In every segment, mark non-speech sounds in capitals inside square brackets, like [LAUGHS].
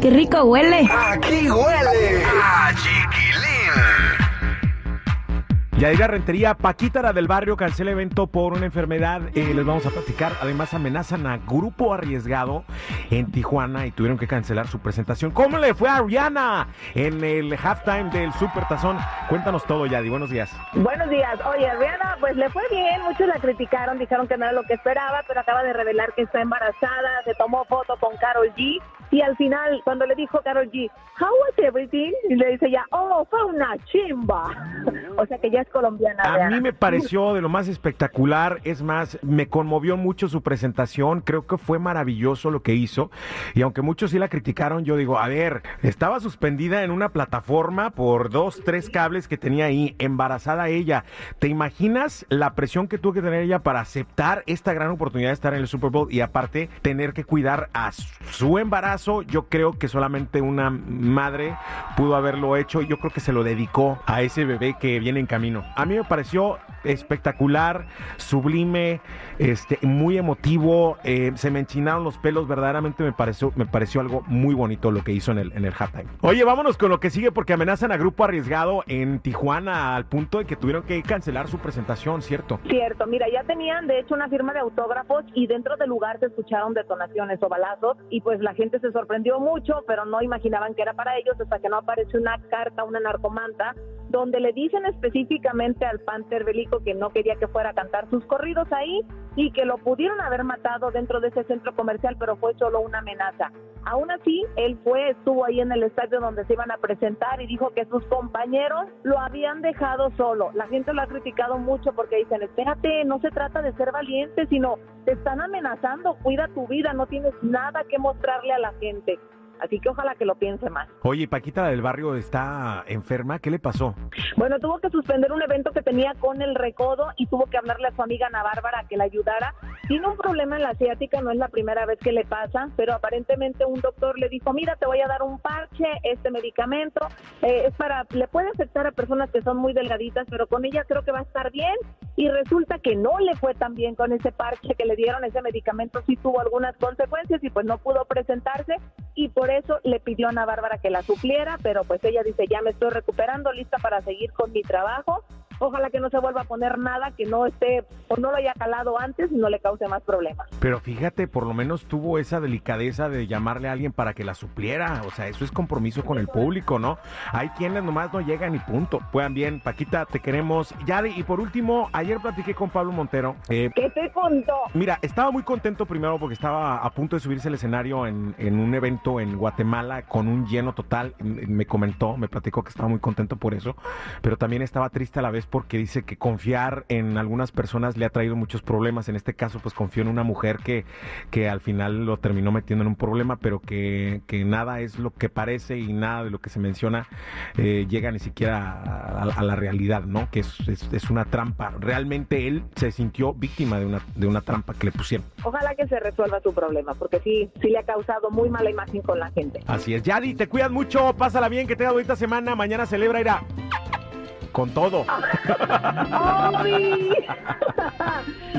qué rico huele! ¡Aquí huele! ¡A chiquilín! Yadira Rentería, Paquita la del barrio cancela evento por una enfermedad. Eh, les vamos a platicar. Además, amenazan a grupo arriesgado en Tijuana y tuvieron que cancelar su presentación. ¿Cómo le fue a Rihanna en el halftime del Super Tazón? Cuéntanos todo, Yadi. Buenos días. Buenos días. Oye, Rihanna, pues le fue bien. Muchos la criticaron, dijeron que no era lo que esperaba, pero acaba de revelar que está embarazada. Se tomó foto con Carol G. Y al final, cuando le dijo Carol G, How was everything? Y le dice ya, Oh, fue una chimba. O sea que ya es colombiana. A mí me pareció de lo más espectacular, es más, me conmovió mucho su presentación, creo que fue maravilloso lo que hizo, y aunque muchos sí la criticaron, yo digo, a ver, estaba suspendida en una plataforma por dos, tres cables que tenía ahí, embarazada ella, ¿te imaginas la presión que tuvo que tener ella para aceptar esta gran oportunidad de estar en el Super Bowl y aparte tener que cuidar a su embarazo? Yo creo que solamente una madre pudo haberlo hecho, yo creo que se lo dedicó a ese bebé que viene en camino. A mí me pareció espectacular, sublime, este, muy emotivo, eh, se me enchinaron los pelos, verdaderamente me pareció, me pareció algo muy bonito lo que hizo en el, en el halftime. Oye, vámonos con lo que sigue porque amenazan a grupo arriesgado en Tijuana al punto de que tuvieron que cancelar su presentación, ¿cierto? Cierto, mira, ya tenían de hecho una firma de autógrafos y dentro del lugar se escucharon detonaciones o balazos y pues la gente se sorprendió mucho, pero no imaginaban que era para ellos hasta que no apareció una carta, una narcomanta, donde le dicen específicamente al Panther Belico que no quería que fuera a cantar sus corridos ahí y que lo pudieron haber matado dentro de ese centro comercial, pero fue solo una amenaza. Aún así, él fue, estuvo ahí en el estadio donde se iban a presentar y dijo que sus compañeros lo habían dejado solo. La gente lo ha criticado mucho porque dicen, espérate, no se trata de ser valiente, sino te están amenazando, cuida tu vida, no tienes nada que mostrarle a la gente. Así que ojalá que lo piense más. Oye, Paquita la del barrio está enferma, ¿qué le pasó? Bueno, tuvo que suspender un evento que tenía con el recodo y tuvo que hablarle a su amiga Ana Bárbara que la ayudara. Tiene un problema en la asiática, no es la primera vez que le pasa, pero aparentemente un doctor le dijo, mira, te voy a dar un parche, este medicamento, eh, es para, le puede afectar a personas que son muy delgaditas, pero con ella creo que va a estar bien. Y resulta que no le fue tan bien con ese parche que le dieron, ese medicamento sí tuvo algunas consecuencias y pues no pudo presentarse y por eso le pidió a Ana Bárbara que la supliera, pero pues ella dice, ya me estoy recuperando, lista para seguir con mi trabajo. Ojalá que no se vuelva a poner nada que no esté o no lo haya calado antes y no le cause más problemas. Pero fíjate, por lo menos tuvo esa delicadeza de llamarle a alguien para que la supliera. O sea, eso es compromiso con el público, ¿no? Hay quienes nomás no llegan y punto. Puedan bien, Paquita, te queremos. Yadi, y por último, ayer platiqué con Pablo Montero. Eh, ¿Qué te contó? Mira, estaba muy contento primero porque estaba a punto de subirse al escenario en, en un evento en Guatemala con un lleno total. Me comentó, me platicó que estaba muy contento por eso, pero también estaba triste a la vez porque dice que confiar en algunas personas le ha traído muchos problemas. En este caso, pues confió en una mujer que, que al final lo terminó metiendo en un problema, pero que, que nada es lo que parece y nada de lo que se menciona eh, llega ni siquiera a, a- a la realidad, ¿no? Que es, es- es una trampa. Realmente él se sintió víctima de una, de una trampa que le pusieron. Ojalá que se resuelva su problema, porque sí, sí le ha causado muy mala imagen con la gente. Así es. Yadi, te cuidas mucho, pásala bien, que tengas bonita semana. Mañana celebra, irá con todo. [LAUGHS]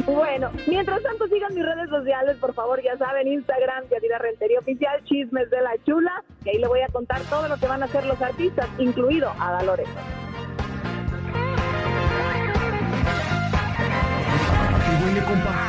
Bueno, mientras tanto sigan mis redes sociales, por favor, ya saben, Instagram, Yadira Rentería Oficial, Chismes de la Chula, que ahí le voy a contar todo lo que van a hacer los artistas, incluido a Lorenzo. ¡Aquí huele, compa!